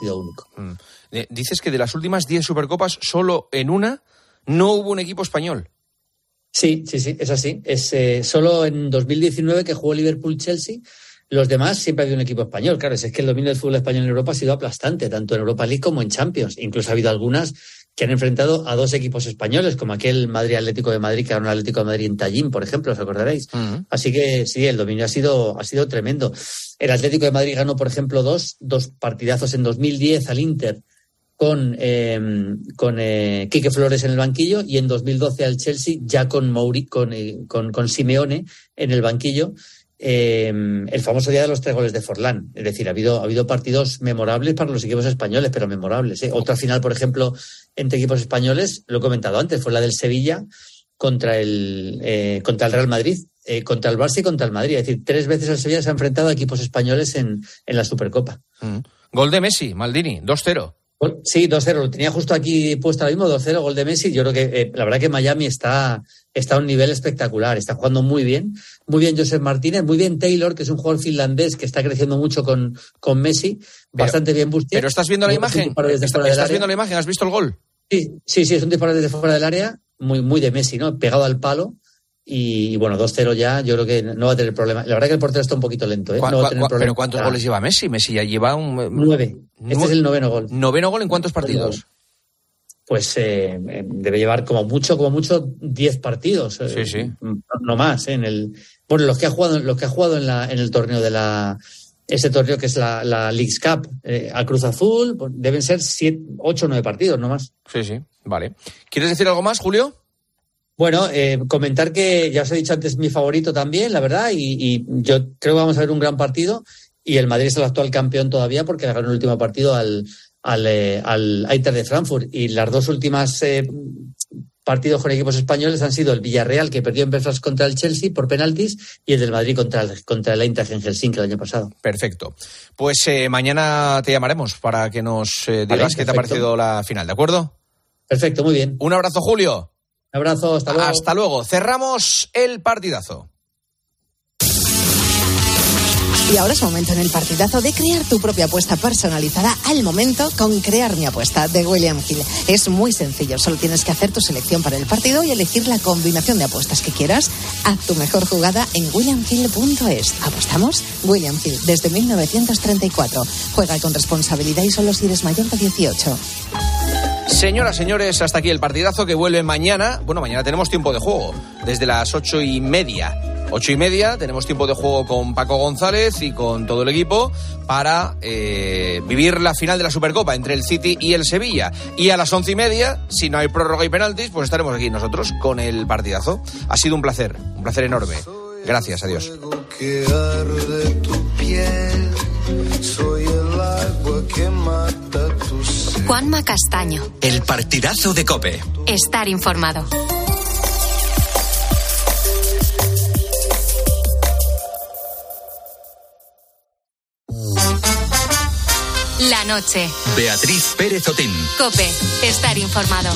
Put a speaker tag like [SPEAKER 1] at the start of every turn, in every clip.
[SPEAKER 1] partido único.
[SPEAKER 2] Mm. Eh, dices que de las últimas 10 Supercopas, solo en una no hubo un equipo español.
[SPEAKER 1] Sí, sí, sí, es así. Es eh, solo en 2019 que jugó Liverpool-Chelsea. Los demás siempre ha habido un equipo español. Claro, es que el dominio del fútbol español en Europa ha sido aplastante, tanto en Europa League como en Champions. Incluso ha habido algunas que han enfrentado a dos equipos españoles, como aquel Madrid Atlético de Madrid, que era un Atlético de Madrid en Tallín, por ejemplo, ¿os acordaréis? Así que sí, el dominio ha sido, ha sido tremendo. El Atlético de Madrid ganó, por ejemplo, dos, dos partidazos en 2010 al Inter con, eh, con eh, Quique Flores en el banquillo y en 2012 al Chelsea ya con, Mauri, con, eh, con, con Simeone en el banquillo. Eh, el famoso día de los tres goles de Forlán. Es decir, ha habido, ha habido partidos memorables para los equipos españoles, pero memorables. ¿eh? Otra final, por ejemplo, entre equipos españoles, lo he comentado antes, fue la del Sevilla contra el, eh, contra el Real Madrid, eh, contra el Barça y contra el Madrid. Es decir, tres veces el Sevilla se ha enfrentado a equipos españoles en, en la Supercopa.
[SPEAKER 2] Mm. Gol de Messi, Maldini, 2-0.
[SPEAKER 1] Sí, 2-0. Lo tenía justo aquí puesto ahora mismo, 2-0, gol de Messi. Yo creo que eh, la verdad que Miami está, está a un nivel espectacular. Está jugando muy bien. Muy bien Joseph Martínez, muy bien Taylor, que es un jugador finlandés que está creciendo mucho con, con Messi. Bastante bien Bustier.
[SPEAKER 2] Pero estás viendo la imagen. ¿Estás, ¿estás viendo la imagen? ¿Has visto el gol?
[SPEAKER 1] Sí, sí, sí, es un disparo desde fuera del área, muy, muy de Messi, ¿no? Pegado al palo. Y, bueno, 2-0 ya, yo creo que no va a tener problema. La verdad que el portero está un poquito lento, ¿eh? No va a tener
[SPEAKER 2] ¿Pero cuántos goles lleva Messi? Messi ya lleva un...
[SPEAKER 1] Nueve. Este es el noveno gol.
[SPEAKER 2] ¿Noveno gol en cuántos partidos?
[SPEAKER 1] Pues eh, debe llevar como mucho, como mucho, diez partidos.
[SPEAKER 2] Sí, sí.
[SPEAKER 1] No, más, ¿eh? En el... Bueno, los que ha jugado, los que ha jugado en, la, en el torneo de la... Ese torneo que es la, la Leagues Cup eh, a Cruz Azul, pues deben ser siete, ocho o nueve partidos, no más.
[SPEAKER 2] Sí, sí, vale. ¿Quieres decir algo más, Julio?
[SPEAKER 1] Bueno, eh, comentar que ya os he dicho antes mi favorito también, la verdad, y, y, yo creo que vamos a ver un gran partido. Y el Madrid es el actual campeón todavía porque ganó el último partido al, al, eh, al Eintracht de Frankfurt. Y las dos últimas eh, partidos con equipos españoles han sido el Villarreal, que perdió en Belfast contra el Chelsea por penaltis, y el del Madrid contra el, contra el Eintracht en Helsinki el año pasado.
[SPEAKER 2] Perfecto. Pues eh, mañana te llamaremos para que nos eh, digas vale, qué te ha parecido la final, ¿de acuerdo?
[SPEAKER 1] Perfecto, muy bien.
[SPEAKER 2] Un abrazo, Julio.
[SPEAKER 1] Un abrazo, hasta luego.
[SPEAKER 2] Hasta luego. Cerramos el partidazo.
[SPEAKER 3] Y ahora es momento en el partidazo de crear tu propia apuesta personalizada al momento con Crear mi apuesta de William Hill. Es muy sencillo, solo tienes que hacer tu selección para el partido y elegir la combinación de apuestas que quieras. Haz tu mejor jugada en williamhill.es. ¿Apostamos? William Hill, desde 1934. Juega con responsabilidad y solo si eres mayor de 18.
[SPEAKER 2] Señoras, señores, hasta aquí el partidazo que vuelve mañana. Bueno, mañana tenemos tiempo de juego, desde las ocho y media. Ocho y media tenemos tiempo de juego con Paco González y con todo el equipo para eh, vivir la final de la Supercopa entre el City y el Sevilla. Y a las once y media, si no hay prórroga y penaltis, pues estaremos aquí nosotros con el partidazo. Ha sido un placer, un placer enorme. Gracias, adiós.
[SPEAKER 4] Juanma Castaño.
[SPEAKER 5] El partidazo de Cope.
[SPEAKER 4] Estar informado. La noche.
[SPEAKER 5] Beatriz Pérez Otín.
[SPEAKER 4] Cope. Estar informado.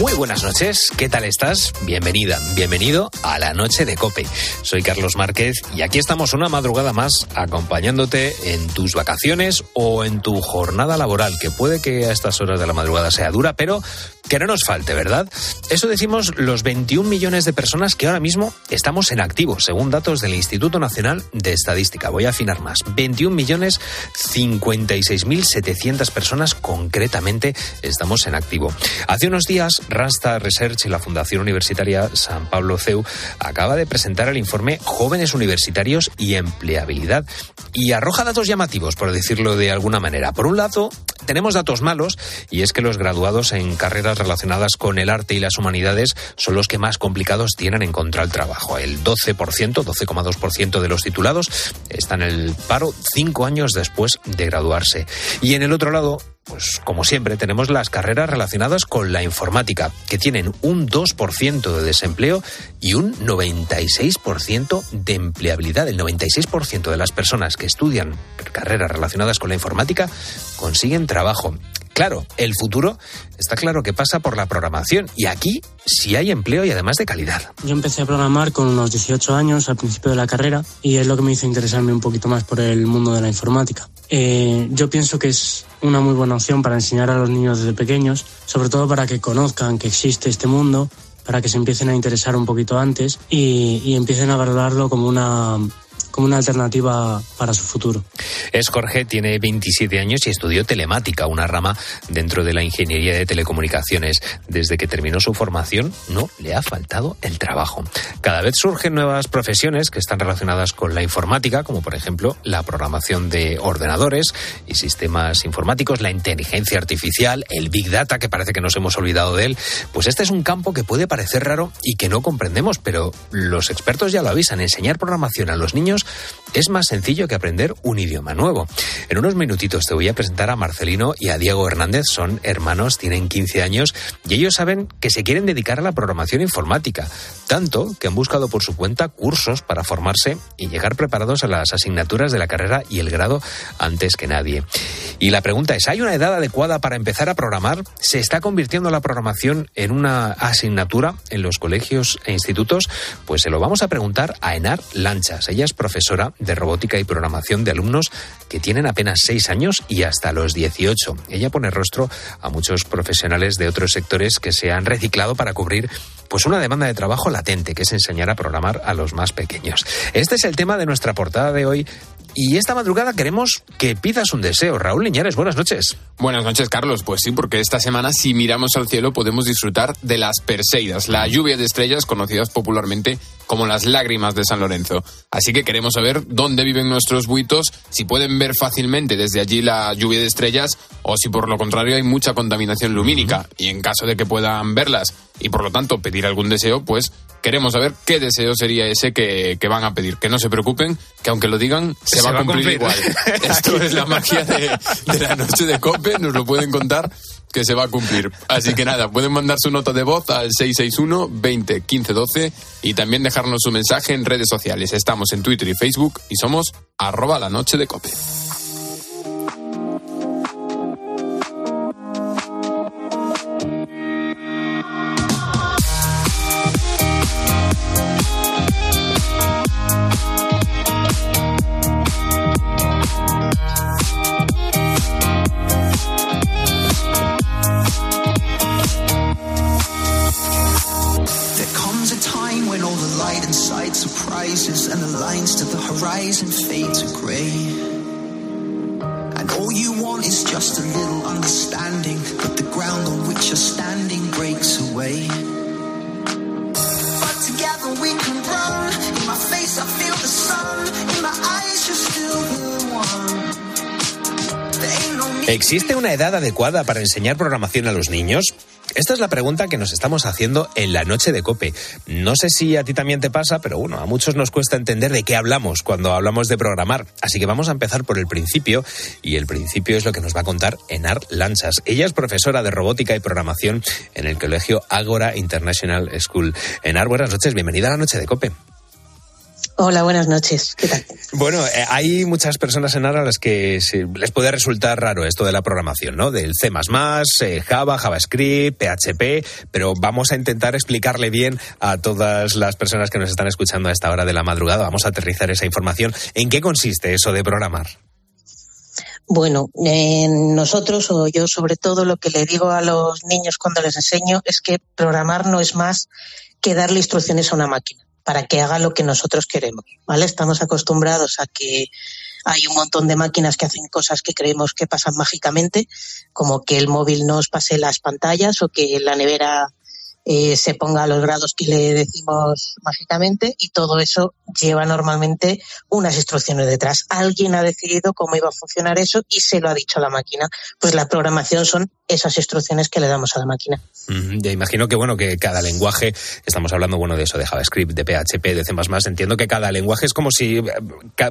[SPEAKER 6] Muy buenas noches, ¿qué tal estás? Bienvenida, bienvenido a la noche de Cope. Soy Carlos Márquez y aquí estamos una madrugada más acompañándote en tus vacaciones o en tu jornada laboral, que puede que a estas horas de la madrugada sea dura, pero que no nos falte, ¿verdad? Eso decimos los 21 millones de personas que ahora mismo estamos en activo, según datos del Instituto Nacional de Estadística. Voy a afinar más. 21 millones 56 mil 700 personas concretamente estamos en activo. Hace unos días Rasta Research y la Fundación Universitaria San Pablo CEU acaba de presentar el informe Jóvenes Universitarios y Empleabilidad y arroja datos llamativos, por decirlo de alguna manera. Por un lado, tenemos datos malos y es que los graduados en carreras relacionadas con el arte y las humanidades son los que más complicados tienen encontrar trabajo. El 12%, 12,2% de los titulados están en el paro cinco años después de graduarse. Y en el otro lado, pues como siempre, tenemos las carreras relacionadas con la informática, que tienen un 2% de desempleo y un 96% de empleabilidad. El 96% de las personas que estudian carreras relacionadas con la informática consiguen trabajo. Claro, el futuro está claro que pasa por la programación y aquí sí hay empleo y además de calidad.
[SPEAKER 7] Yo empecé a programar con unos 18 años al principio de la carrera y es lo que me hizo interesarme un poquito más por el mundo de la informática. Eh, yo pienso que es una muy buena opción para enseñar a los niños desde pequeños, sobre todo para que conozcan que existe este mundo, para que se empiecen a interesar un poquito antes y, y empiecen a valorarlo como una una alternativa para su futuro.
[SPEAKER 6] Es Jorge, tiene 27 años y estudió telemática, una rama dentro de la ingeniería de telecomunicaciones. Desde que terminó su formación no le ha faltado el trabajo. Cada vez surgen nuevas profesiones que están relacionadas con la informática, como por ejemplo la programación de ordenadores y sistemas informáticos, la inteligencia artificial, el big data, que parece que nos hemos olvidado de él. Pues este es un campo que puede parecer raro y que no comprendemos, pero los expertos ya lo avisan. Enseñar programación a los niños es más sencillo que aprender un idioma nuevo. En unos minutitos te voy a presentar a Marcelino y a Diego Hernández. Son hermanos, tienen 15 años y ellos saben que se quieren dedicar a la programación informática. Tanto que han buscado por su cuenta cursos para formarse y llegar preparados a las asignaturas de la carrera y el grado antes que nadie. Y la pregunta es, ¿hay una edad adecuada para empezar a programar? ¿Se está convirtiendo la programación en una asignatura en los colegios e institutos? Pues se lo vamos a preguntar a Enar Lanchas. Ella es de robótica y programación de alumnos que tienen apenas 6 años y hasta los 18. Ella pone rostro a muchos profesionales de otros sectores que se han reciclado para cubrir pues una demanda de trabajo latente, que es enseñar a programar a los más pequeños. Este es el tema de nuestra portada de hoy y esta madrugada queremos que pidas un deseo. Raúl Liñares, buenas noches.
[SPEAKER 8] Buenas noches, Carlos. Pues sí, porque esta semana, si miramos al cielo, podemos disfrutar de las Perseidas, la lluvia de estrellas conocidas popularmente como las lágrimas de San Lorenzo. Así que queremos saber dónde viven nuestros buitos, si pueden ver fácilmente desde allí la lluvia de estrellas o si por lo contrario hay mucha contaminación lumínica. Y en caso de que puedan verlas y por lo tanto pedir algún deseo, pues queremos saber qué deseo sería ese que, que, van a pedir. Que no se preocupen, que aunque lo digan, se, va, a cumplir, igual. Esto es la magia de, de, la noche de Cope, nos lo pueden contar que se va a cumplir. Así que nada, pueden mandar su nota de voz al 661 20 15 12 y también dejarnos su mensaje en redes sociales. Estamos en Twitter y Facebook y somos arroba la noche de Cope.
[SPEAKER 6] ¿Existe una edad adecuada para enseñar programación a los niños? Esta es la pregunta que nos estamos haciendo en la noche de Cope. No sé si a ti también te pasa, pero bueno, a muchos nos cuesta entender de qué hablamos cuando hablamos de programar. Así que vamos a empezar por el principio y el principio es lo que nos va a contar Enar Lanchas. Ella es profesora de robótica y programación en el colegio Agora International School. Enar, buenas noches, bienvenida a la noche de Cope.
[SPEAKER 9] Hola, buenas noches. ¿Qué tal?
[SPEAKER 6] Bueno, eh, hay muchas personas en ARA a las que se, les puede resultar raro esto de la programación, ¿no? Del C++, eh, Java, JavaScript, PHP, pero vamos a intentar explicarle bien a todas las personas que nos están escuchando a esta hora de la madrugada. Vamos a aterrizar esa información. ¿En qué consiste eso de programar?
[SPEAKER 9] Bueno, eh, nosotros o yo sobre todo lo que le digo a los niños cuando les enseño es que programar no es más que darle instrucciones a una máquina para que haga lo que nosotros queremos, ¿vale? Estamos acostumbrados a que hay un montón de máquinas que hacen cosas que creemos que pasan mágicamente, como que el móvil nos pase las pantallas o que la nevera eh, se ponga a los grados que le decimos mágicamente y todo eso lleva normalmente unas instrucciones detrás. Alguien ha decidido cómo iba a funcionar eso y se lo ha dicho a la máquina. Pues la programación son esas instrucciones que le damos a la máquina.
[SPEAKER 6] Mm, ya imagino que bueno que cada lenguaje, estamos hablando bueno de eso, de JavaScript, de PHP, de C++, entiendo que cada lenguaje es como si eh,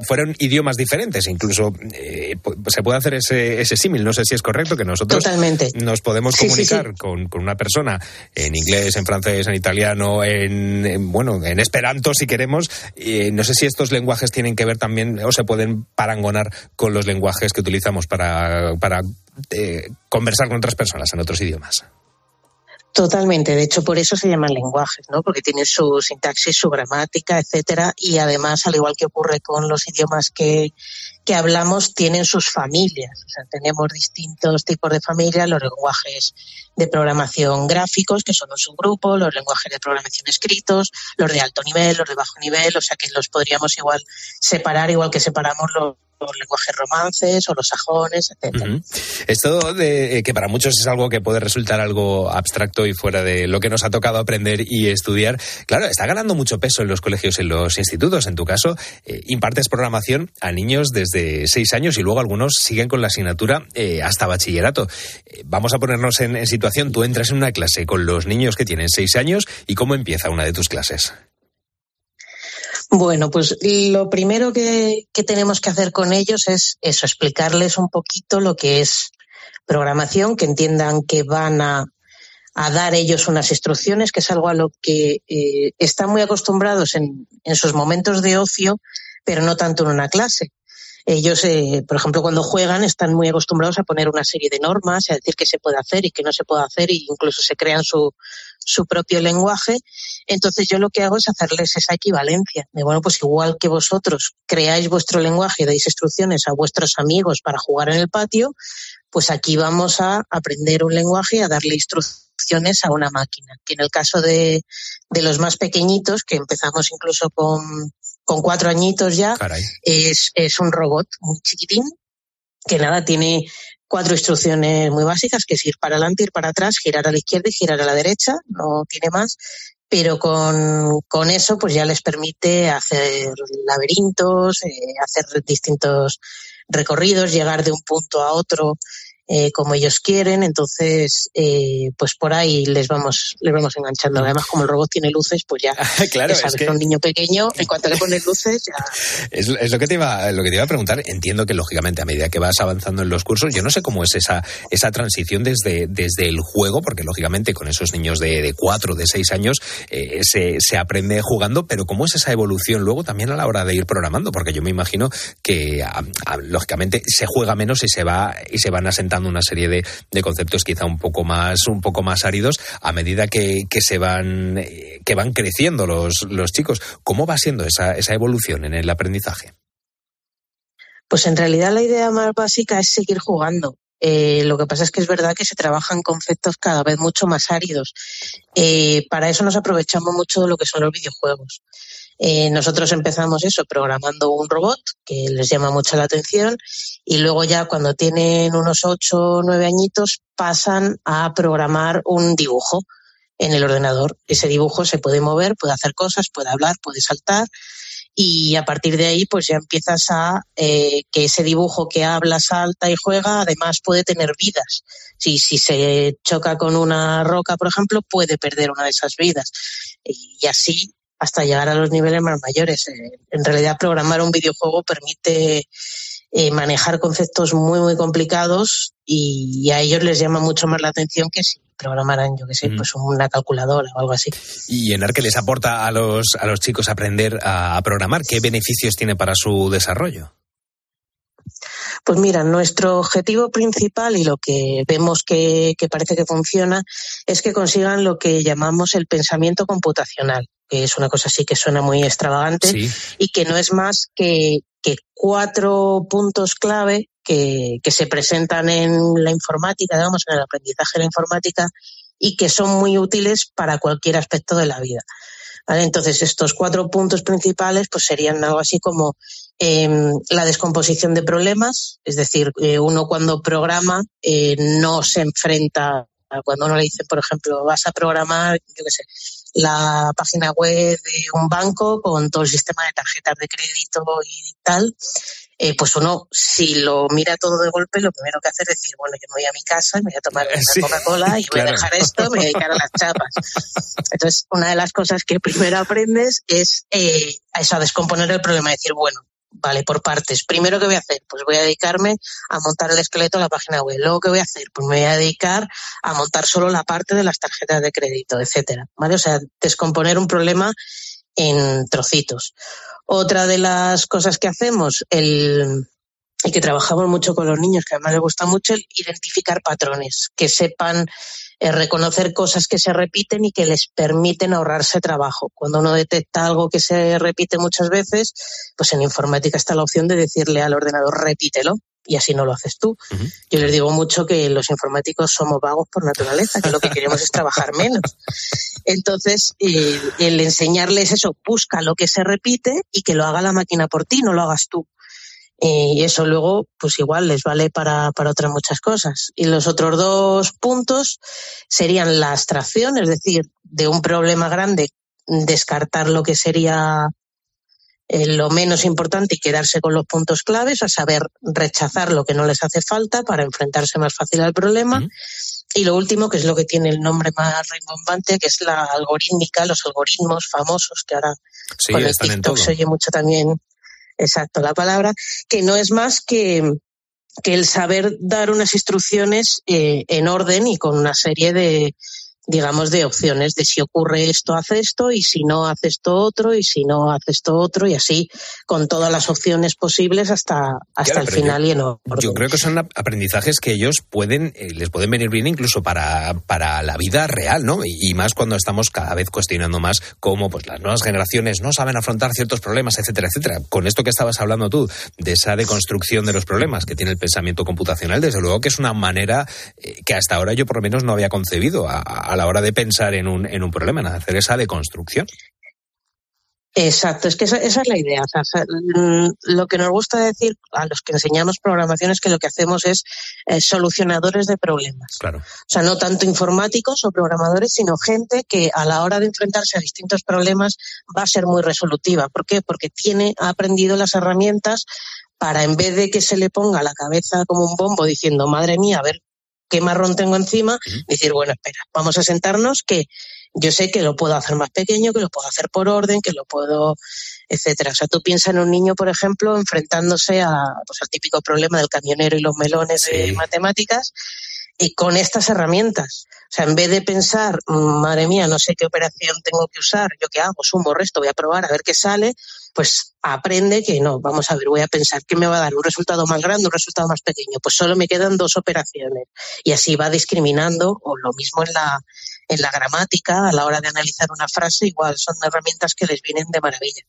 [SPEAKER 6] fueran idiomas diferentes, incluso eh, se puede hacer ese, ese símil, no sé si es correcto, que nosotros
[SPEAKER 9] Totalmente.
[SPEAKER 6] nos podemos comunicar sí, sí, sí. Con, con, una persona en inglés, en francés, en italiano, en, en bueno, en esperanto si queremos, eh, no sé si estos lenguajes tienen que ver también o se pueden parangonar con los lenguajes que utilizamos para, para eh, conversar con otras personas en otros idiomas.
[SPEAKER 9] Totalmente, de hecho por eso se llaman lenguajes, ¿no? Porque tienen su sintaxis, su gramática, etcétera, y además, al igual que ocurre con los idiomas que, que hablamos, tienen sus familias. O sea, tenemos distintos tipos de familias, los lenguajes de programación gráficos, que son un subgrupo, los lenguajes de programación escritos, los de alto nivel, los de bajo nivel, o sea que los podríamos igual separar, igual que separamos los los lenguajes romances o los sajones.
[SPEAKER 6] Ujú. Esto de eh, que para muchos es algo que puede resultar algo abstracto y fuera de lo que nos ha tocado aprender y estudiar, claro, está ganando mucho peso en los colegios y en los institutos. En tu caso, eh, impartes programación a niños desde seis años y luego algunos siguen con la asignatura eh, hasta bachillerato. Vamos a ponernos en, en situación. Tú entras en una clase con los niños que tienen seis años y cómo empieza una de tus clases.
[SPEAKER 9] Bueno, pues lo primero que, que tenemos que hacer con ellos es eso, explicarles un poquito lo que es programación, que entiendan que van a, a dar ellos unas instrucciones, que es algo a lo que eh, están muy acostumbrados en, en sus momentos de ocio, pero no tanto en una clase. Ellos, eh, por ejemplo, cuando juegan están muy acostumbrados a poner una serie de normas, a decir qué se puede hacer y qué no se puede hacer, e incluso se crean su, su propio lenguaje. Entonces yo lo que hago es hacerles esa equivalencia. De bueno, pues igual que vosotros creáis vuestro lenguaje y dais instrucciones a vuestros amigos para jugar en el patio, pues aquí vamos a aprender un lenguaje y a darle instrucciones a una máquina. Que en el caso de, de los más pequeñitos, que empezamos incluso con, con cuatro añitos ya,
[SPEAKER 6] Caray.
[SPEAKER 9] es, es un robot muy chiquitín que nada tiene cuatro instrucciones muy básicas, que es ir para adelante, ir para atrás, girar a la izquierda y girar a la derecha, no tiene más, pero con, con eso pues ya les permite hacer laberintos, eh, hacer distintos recorridos, llegar de un punto a otro eh, como ellos quieren, entonces eh, pues por ahí les vamos les vamos enganchando. Además como el robot tiene luces, pues ya,
[SPEAKER 6] claro, es que-
[SPEAKER 9] que un niño pequeño, en cuanto le pones luces, ya
[SPEAKER 6] Es, es lo que te iba lo que te iba a preguntar. Entiendo que lógicamente a medida que vas avanzando en los cursos, yo no sé cómo es esa esa transición desde desde el juego, porque lógicamente con esos niños de, de cuatro, de seis años eh, se, se aprende jugando, pero cómo es esa evolución luego también a la hora de ir programando, porque yo me imagino que a- a- lógicamente se juega menos y se va y se van asentando una serie de, de conceptos quizá un poco más un poco más áridos a medida que, que se van eh, que van creciendo los los chicos. ¿Cómo va siendo esa esa evolución en el aprendizaje?
[SPEAKER 9] Pues en realidad la idea más básica es seguir jugando. Eh, lo que pasa es que es verdad que se trabajan conceptos cada vez mucho más áridos. Eh, para eso nos aprovechamos mucho de lo que son los videojuegos. Eh, nosotros empezamos eso programando un robot que les llama mucho la atención y luego ya cuando tienen unos ocho o nueve añitos pasan a programar un dibujo en el ordenador. Ese dibujo se puede mover, puede hacer cosas, puede hablar, puede saltar y a partir de ahí pues ya empiezas a eh, que ese dibujo que habla, salta y juega además puede tener vidas. Si, si se choca con una roca, por ejemplo, puede perder una de esas vidas. Y así hasta llegar a los niveles más mayores. Eh, en realidad programar un videojuego permite eh, manejar conceptos muy, muy complicados y, a ellos les llama mucho más la atención que si programaran, yo que sé,
[SPEAKER 6] Mm.
[SPEAKER 9] pues una calculadora o algo así.
[SPEAKER 6] Y en que les aporta a los a los chicos aprender a, a programar, ¿qué beneficios tiene para su desarrollo?
[SPEAKER 9] Pues mira, nuestro objetivo principal y lo que vemos que, que parece que funciona es que consigan lo que llamamos el pensamiento computacional, que es una cosa así que suena muy extravagante
[SPEAKER 6] Sí.
[SPEAKER 9] y que no es más que, que cuatro puntos clave que, que se presentan en la informática, digamos, en el aprendizaje de la informática y que son muy útiles para cualquier aspecto de la vida. Entonces, estos cuatro puntos principales pues serían algo así como eh, la descomposición de problemas, es decir, eh, uno cuando programa eh, no se enfrenta, a cuando uno le dice, por ejemplo, vas a programar, yo qué sé, la página web de un banco con todo el sistema de tarjetas de crédito y tal, eh, pues uno, si lo mira todo de golpe, lo primero que hace es decir, bueno, yo me voy a mi casa, me voy a tomar una
[SPEAKER 6] Sí,
[SPEAKER 9] Coca-Cola y voy a dejar esto, me voy a dedicar a las chapas. Entonces, una de las cosas que primero aprendes es eh, a eso, a descomponer el problema, decir, bueno, vale, por partes. Primero, ¿qué voy a hacer? Pues voy a dedicarme a montar el esqueleto de la página web. Luego, ¿qué voy a hacer? Pues me voy a dedicar a montar solo la parte de las tarjetas de crédito, etcétera. ¿Vale? O sea, descomponer un problema en trocitos. Otra de las cosas que hacemos, el, y que trabajamos mucho con los niños, que además les gusta mucho el identificar patrones, que sepan eh, reconocer cosas que se repiten y que les permiten ahorrarse trabajo. Cuando uno detecta algo que se repite muchas veces, pues en informática está la opción de decirle al ordenador repítelo y así no lo haces tú. Yo les digo mucho que los informáticos somos vagos por naturaleza, que lo que queremos es trabajar menos. Entonces, eh, el enseñarles eso, busca lo que se repite y que lo haga la máquina por ti, no lo hagas tú. Eh, y eso luego, pues igual les vale para, para otras muchas cosas. Y los otros dos puntos serían la abstracción, es decir, de un problema grande, descartar lo que sería eh, lo menos importante y quedarse con los puntos claves, a saber rechazar lo que no les hace falta para enfrentarse más fácil al problema. Y lo último, que es lo que tiene el nombre más rimbombante, que es la algorítmica, los algoritmos famosos, que ahora
[SPEAKER 6] Sí,
[SPEAKER 9] con el TikTok se oye mucho también, exacto, la palabra, que no es más que, que el saber dar unas instrucciones eh, en orden y con una serie de, digamos, de opciones de si ocurre esto, hace esto, y si no, hace esto otro, y si no, hace esto otro, y así con todas las opciones posibles hasta, hasta
[SPEAKER 6] Claro,
[SPEAKER 9] el
[SPEAKER 6] pero yo-
[SPEAKER 9] final y en orden.
[SPEAKER 6] Yo creo que son ap- aprendizajes que ellos pueden, eh, les pueden venir bien incluso para, para la vida real, ¿no? Y, y más cuando estamos cada vez cuestionando más cómo pues, las nuevas generaciones no saben afrontar ciertos problemas, etcétera, etcétera. Con esto que estabas hablando tú, de esa deconstrucción de los problemas que tiene el pensamiento computacional, desde luego que es una manera eh, que hasta ahora yo por lo menos no había concebido a, a la hora de pensar en un, en un problema, en hacer esa deconstrucción.
[SPEAKER 9] Exacto, es que esa, esa es la idea. O sea, mm, lo que nos gusta decir a los que enseñamos programación es que lo que hacemos es eh, solucionadores de problemas.
[SPEAKER 6] Claro.
[SPEAKER 9] O sea, no tanto informáticos o programadores, sino gente que a la hora de enfrentarse a distintos problemas va a ser muy resolutiva. ¿Por qué? Porque tiene, ha aprendido las herramientas para, en vez de que se le ponga la cabeza como un bombo diciendo, madre mía, a ver qué marrón tengo encima, decir, bueno, espera, vamos a sentarnos que yo sé que lo puedo hacer más pequeño, que lo puedo hacer por orden, que lo puedo, etcétera. O sea, tú piensas en un niño, por ejemplo, enfrentándose a, pues, al típico problema del camionero y los melones de matemáticas y con estas herramientas. O sea, en vez de pensar, "Mm, madre mía, no sé qué operación tengo que usar, yo qué hago, sumo, resto, voy a probar a ver qué sale, pues aprende que no, vamos a ver, voy a pensar qué me va a dar un resultado más grande, un resultado más pequeño. Pues solo me quedan dos operaciones. Y así va discriminando, o lo mismo en la, en la gramática, a la hora de analizar una frase, igual son herramientas que les vienen de maravilla.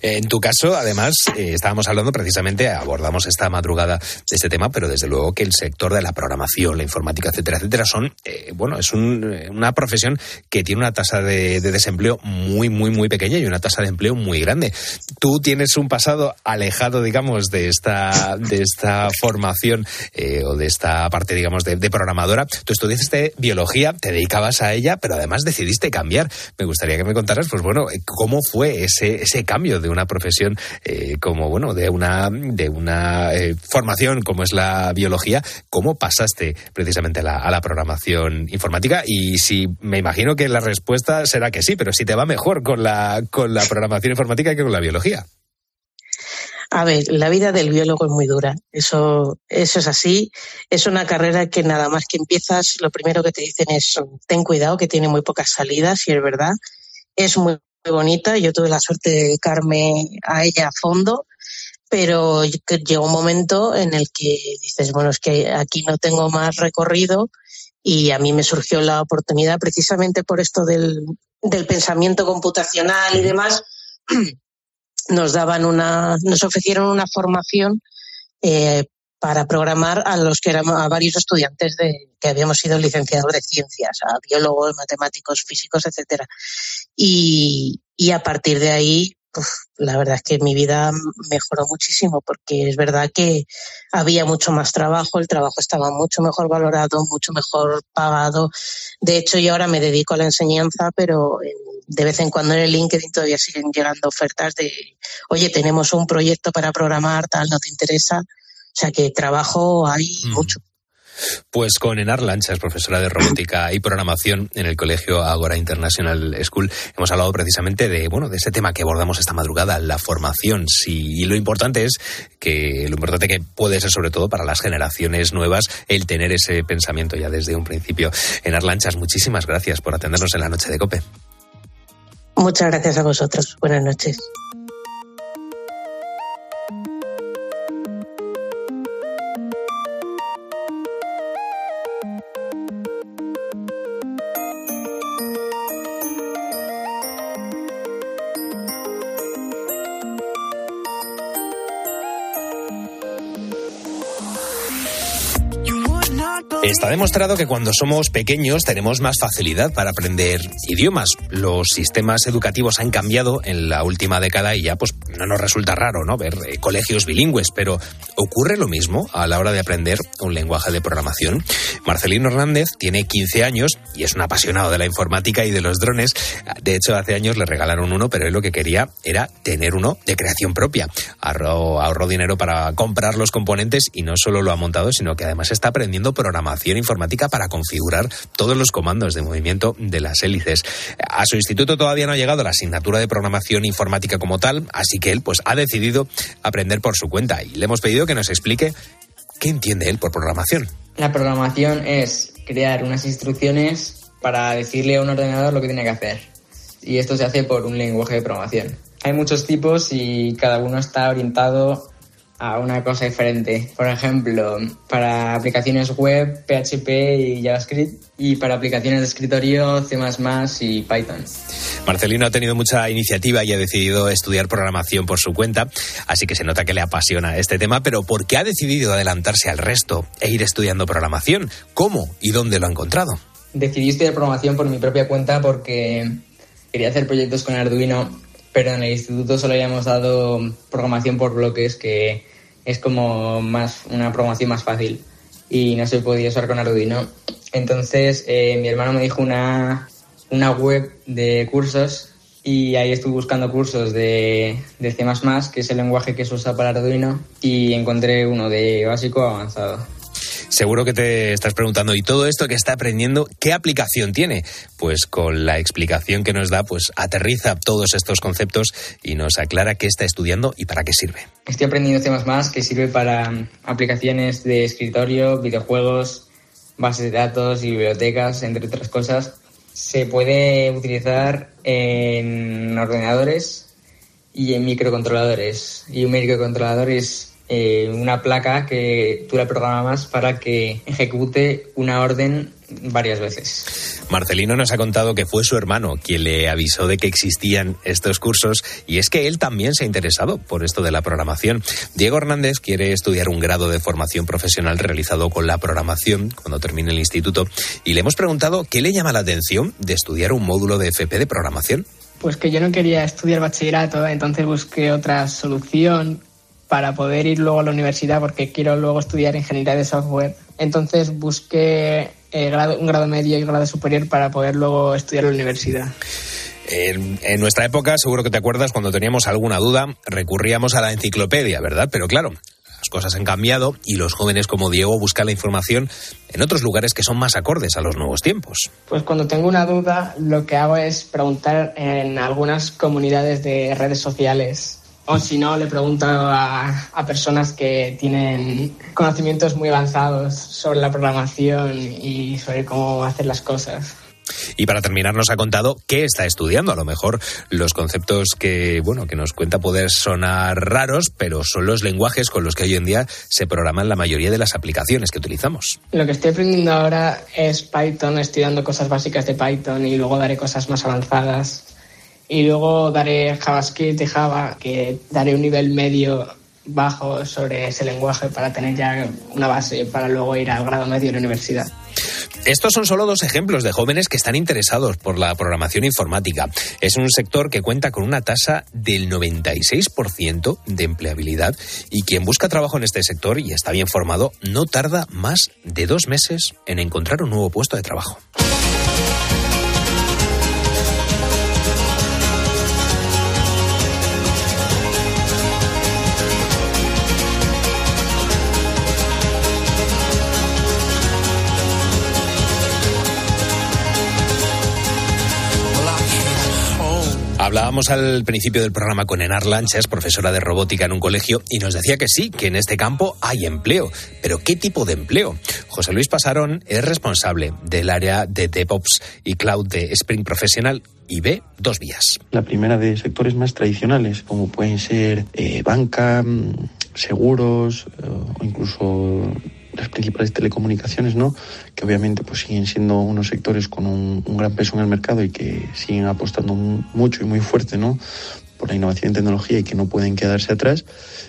[SPEAKER 6] En tu caso, además, eh, estábamos hablando precisamente, abordamos esta madrugada de este tema, pero desde luego que el sector de la programación, la informática, etcétera, etcétera, son, eh, bueno, es un, eh, una profesión que tiene una tasa de, de desempleo muy, muy, muy pequeña y una tasa de empleo muy grande. Tú tienes un pasado alejado, digamos, de esta, de esta formación eh, o de esta parte, digamos, de, de programadora. Tú estudiaste biología, te dedicabas a ella, pero además decidiste cambiar. Me gustaría que me contaras, pues bueno, eh, cómo fue ese, ese cambio de una profesión eh, como, bueno, de una, de una eh, formación como es la biología, cómo pasaste precisamente la, a la programación informática y si me imagino que la respuesta será que sí, pero si te va mejor con la, con la programación informática que con la biología.
[SPEAKER 9] A ver, la vida del biólogo es muy dura. Eso, eso es así. Es una carrera que nada más que empiezas, lo primero que te dicen es ten cuidado, que tiene muy pocas salidas, y es verdad. Es muy, muy bonita. Yo tuve la suerte de dedicarme a ella a fondo, pero llegó un momento en el que dices, bueno, es que aquí no tengo más recorrido y a mí me surgió la oportunidad precisamente por esto del, del pensamiento computacional y demás nos daban una, nos ofrecieron una formación eh, para programar a los que éramos a varios estudiantes de que habíamos sido licenciados de ciencias, a biólogos, matemáticos, físicos, etcétera. Y, y a partir de ahí, uf, la verdad es que mi vida mejoró muchísimo porque es verdad que había mucho más trabajo, el trabajo estaba mucho mejor valorado, mucho mejor pagado. De hecho, yo ahora me dedico a la enseñanza, pero en de vez en cuando en el LinkedIn todavía siguen llegando ofertas de, oye, tenemos un proyecto para programar, tal, ¿no te interesa? O sea que trabajo hay mm. mucho.
[SPEAKER 6] Pues con Enar Lanchas, profesora de robótica y programación en el Colegio Agora International School, hemos hablado precisamente de, bueno, de ese tema que abordamos esta madrugada, la formación. Sí, y lo importante es que, lo importante que puede ser sobre todo para las generaciones nuevas el tener ese pensamiento ya desde un principio. Enar Lanchas, muchísimas gracias por atendernos en la noche de COPE.
[SPEAKER 9] Muchas gracias a vosotros. Buenas noches.
[SPEAKER 6] Está demostrado que cuando somos pequeños tenemos más facilidad para aprender idiomas. Los sistemas educativos han cambiado en la última década y ya pues no nos resulta raro, ¿no? Ver eh, colegios bilingües, pero ¿ocurre lo mismo a la hora de aprender un lenguaje de programación? Marcelino Hernández tiene 15 años y es un apasionado de la informática y de los drones. De hecho, hace años le regalaron uno, pero él lo que quería era tener uno de creación propia. Ahorró, ahorró dinero para comprar los componentes y no solo lo ha montado, sino que además está aprendiendo programación informática para configurar todos los comandos de movimiento de las hélices. A su instituto todavía no ha llegado la asignatura de programación informática como tal, así que él pues ha decidido aprender por su cuenta y le hemos pedido que nos explique qué entiende él por programación.
[SPEAKER 10] La programación es crear unas instrucciones para decirle a un ordenador lo que tiene que hacer. Y esto se hace por un lenguaje de programación. Hay muchos tipos y cada uno está orientado a una cosa diferente. Por ejemplo, para aplicaciones web, PHP y JavaScript, y para aplicaciones de escritorio, C++ y Python.
[SPEAKER 6] Marcelino ha tenido mucha iniciativa y ha decidido estudiar programación por su cuenta, así que se nota que le apasiona este tema, pero ¿por qué ha decidido adelantarse al resto e ir estudiando programación? ¿Cómo y dónde lo ha encontrado?
[SPEAKER 10] Decidí estudiar programación por mi propia cuenta porque quería hacer proyectos con Arduino, pero en el instituto solo habíamos dado programación por bloques que es como más una programación más fácil y no se podía usar con Arduino. Entonces eh, mi hermano me dijo una, una web de cursos y ahí estuve buscando cursos de, de C++, que es el lenguaje que se usa para Arduino, y encontré uno de básico avanzado.
[SPEAKER 6] Seguro que te estás preguntando, ¿y todo esto que está aprendiendo, qué aplicación tiene? Pues con la explicación que nos da, pues aterriza todos estos conceptos y nos aclara qué está estudiando y para qué sirve.
[SPEAKER 10] Estoy aprendiendo temas que sirve para aplicaciones de escritorio, videojuegos, bases de datos y bibliotecas, entre otras cosas. Se puede utilizar en ordenadores y en microcontroladores. Y un microcontrolador es eh, una placa que tú la programas para que ejecute una orden varias veces.
[SPEAKER 6] Marcelino nos ha contado que fue su hermano quien le avisó de que existían estos cursos y es que él también se ha interesado por esto de la programación. Diego Hernández quiere estudiar un grado de formación profesional realizado con la programación cuando termine el instituto y le hemos preguntado qué le llama la atención de estudiar un módulo de FP de programación.
[SPEAKER 11] Pues que yo no quería estudiar bachillerato, entonces busqué otra solución para poder ir luego a la universidad porque quiero luego estudiar ingeniería de software. Entonces busqué eh, grado, un grado medio y un grado superior para poder luego estudiar en la universidad.
[SPEAKER 6] En, en, nuestra época, seguro que te acuerdas, cuando teníamos alguna duda, recurríamos a la enciclopedia, ¿verdad? Pero claro, las cosas han cambiado y los jóvenes como Diego buscan la información en otros lugares que son más acordes a los nuevos tiempos.
[SPEAKER 11] Pues cuando tengo una duda, lo que hago es preguntar en algunas comunidades de redes sociales o si no, le pregunto a, a, personas que tienen conocimientos muy avanzados sobre la programación y sobre cómo hacer las cosas.
[SPEAKER 6] Y para terminar nos ha contado qué está estudiando. A lo mejor los conceptos que, bueno, que nos cuenta poder sonar raros, pero son los lenguajes con los que hoy en día se programan la mayoría de las aplicaciones que utilizamos.
[SPEAKER 11] Lo que estoy aprendiendo ahora es Python, estoy dando cosas básicas de Python y luego daré cosas más avanzadas y luego daré JavaScript y Java, que daré un nivel medio bajo sobre ese lenguaje para tener ya una base para luego ir al grado medio de la universidad.
[SPEAKER 6] Estos son solo dos ejemplos de jóvenes que están interesados por la programación informática. Es un sector que cuenta con una tasa del 96% de empleabilidad y quien busca trabajo en este sector y está bien formado no tarda más de dos meses en encontrar un nuevo puesto de trabajo. Hablábamos al principio del programa con Enar Lanchas, profesora de robótica en un colegio, y nos decía que sí, que en este campo hay empleo. Pero ¿qué tipo de empleo? José Luis Pasarón es responsable del área de DevOps y Cloud de Spring Professional y ve dos vías.
[SPEAKER 12] La primera de sectores más tradicionales, como pueden ser eh, banca, seguros eh, o incluso las principales telecomunicaciones, ¿no? Que obviamente pues siguen siendo unos sectores con un, gran peso en el mercado y que siguen apostando mucho y muy fuerte, ¿no? por la innovación en tecnología y que no pueden quedarse atrás.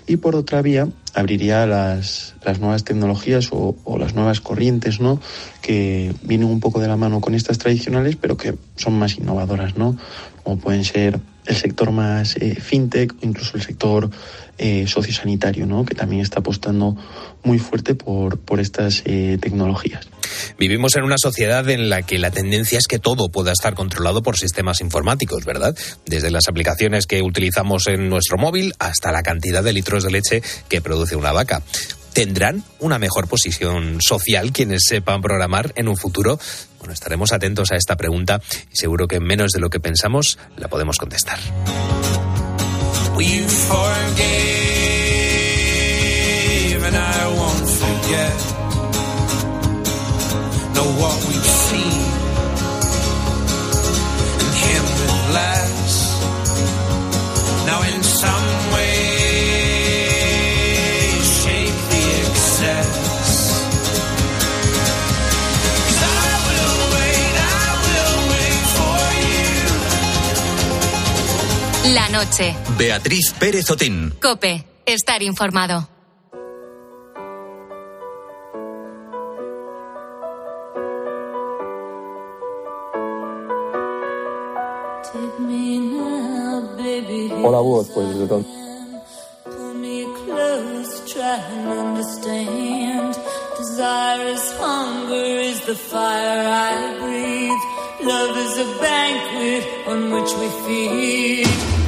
[SPEAKER 12] Y por otra vía, abriría las, las nuevas tecnologías o, o, las nuevas corrientes, ¿no? Que vienen un poco de la mano con estas tradicionales, pero que son más innovadoras, ¿no? Como pueden ser el sector más eh, fintech o incluso el sector eh, sociosanitario, ¿no? que también está apostando muy fuerte por, por estas eh, tecnologías.
[SPEAKER 6] Vivimos en una sociedad en la que la tendencia es que todo pueda estar controlado por sistemas informáticos, ¿verdad? Desde las aplicaciones que utilizamos en nuestro móvil hasta la cantidad de litros de leche que produce una vaca. ¿Tendrán una mejor posición social quienes sepan programar en un futuro? Bueno, estaremos atentos a esta pregunta y seguro que menos de lo que pensamos la podemos contestar.
[SPEAKER 4] La noche.
[SPEAKER 5] Beatriz Pérez Otín.
[SPEAKER 4] Cope. Estar informado.
[SPEAKER 13] Hola, vos, pues desde dónde.
[SPEAKER 14] Pull me close, try and understand. Desire is hunger, is the fire I breathe. Love is a banquet on which we feed.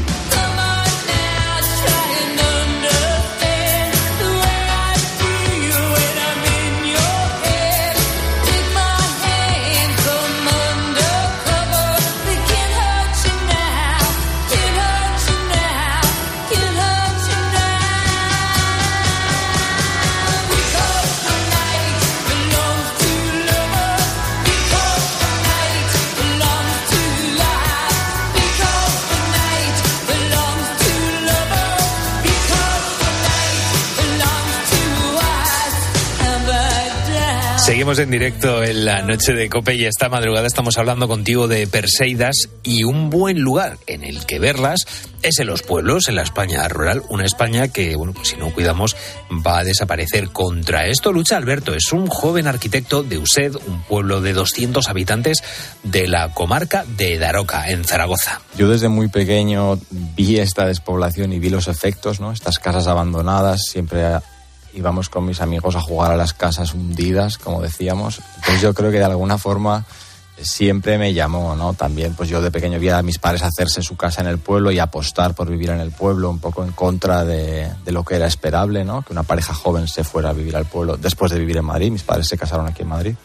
[SPEAKER 6] Seguimos en directo en la noche de Cope y esta madrugada estamos hablando contigo de Perseidas y un buen lugar en el que verlas es en los pueblos, en la España rural, una España que, bueno, pues si no cuidamos va a desaparecer. Contra esto lucha Alberto, es un joven arquitecto de Used, un pueblo de 200 habitantes de la comarca de Daroca, en Zaragoza.
[SPEAKER 15] Yo desde muy pequeño vi esta despoblación y vi los efectos, ¿no? Estas casas abandonadas, siempre íbamos con mis amigos a jugar a las casas hundidas, como decíamos. Entonces yo creo que de alguna forma siempre me llamó, ¿no? También, pues yo de pequeño vi a mis padres hacerse su casa en el pueblo y apostar por vivir en el pueblo, un poco en contra de, lo que era esperable, ¿no? Que una pareja joven se fuera a vivir al pueblo después de vivir en Madrid. Mis padres se casaron aquí en Madrid.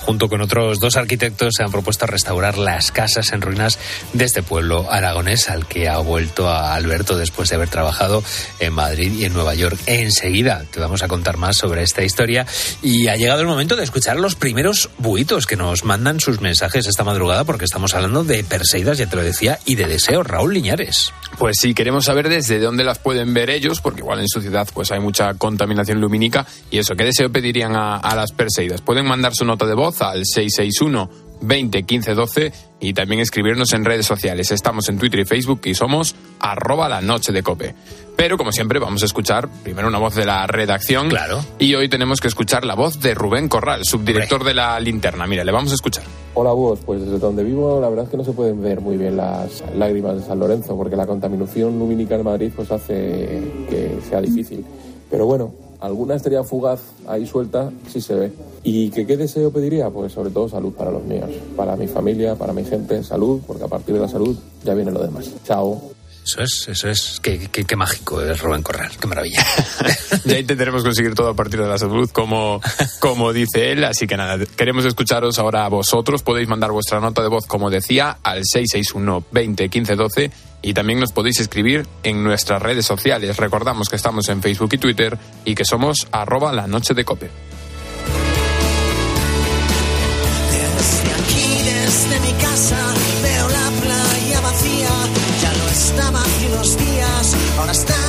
[SPEAKER 6] Junto con otros dos arquitectos se han propuesto restaurar las casas en ruinas de este pueblo aragonés al que ha vuelto a Alberto después de haber trabajado en Madrid y en Nueva York. Enseguida te vamos a contar más sobre esta historia y ha llegado el momento de escuchar los primeros buitos que nos mandan sus mensajes esta madrugada porque estamos hablando de Perseidas, ya te lo decía, y de deseos. Raúl Liñares.
[SPEAKER 8] Pues sí, queremos saber desde dónde las pueden ver ellos, porque igual en su ciudad pues hay mucha contaminación lumínica y eso, ¿qué deseo pedirían a, a las Perseidas? Pueden mandar su nota de voz al 661 20 15 12 y también escribirnos en redes sociales. Estamos en Twitter y Facebook y somos arroba la noche de cope. Pero como siempre vamos a escuchar primero una voz de la redacción.
[SPEAKER 6] Claro.
[SPEAKER 8] Y hoy tenemos que escuchar la voz de Rubén Corral, subdirector de la linterna. Mira, le vamos a escuchar.
[SPEAKER 13] Hola, vos, pues desde donde vivo la verdad es que no se pueden ver muy bien las lágrimas de San Lorenzo porque la contaminación lumínica en Madrid pues hace que sea difícil. Pero bueno, alguna estrella fugaz ahí suelta sí se ve. ¿Y que, qué deseo pediría? Pues sobre todo salud para los míos, para mi familia, para mi gente, salud, porque a partir de la salud ya viene lo demás. Chao.
[SPEAKER 6] Eso es, eso es. Qué, qué, qué mágico es Rubén Corral. Qué maravilla.
[SPEAKER 8] ya intentaremos conseguir todo a partir de la salud, como, como dice él. Así que nada, queremos escucharos ahora a vosotros. Podéis mandar vuestra nota de voz, como decía, al 661 20 15 12 y también nos podéis escribir en nuestras redes sociales. Recordamos que estamos en Facebook y Twitter y que somos arroba la noche de cope.
[SPEAKER 16] Estaba hace unos días, ahora está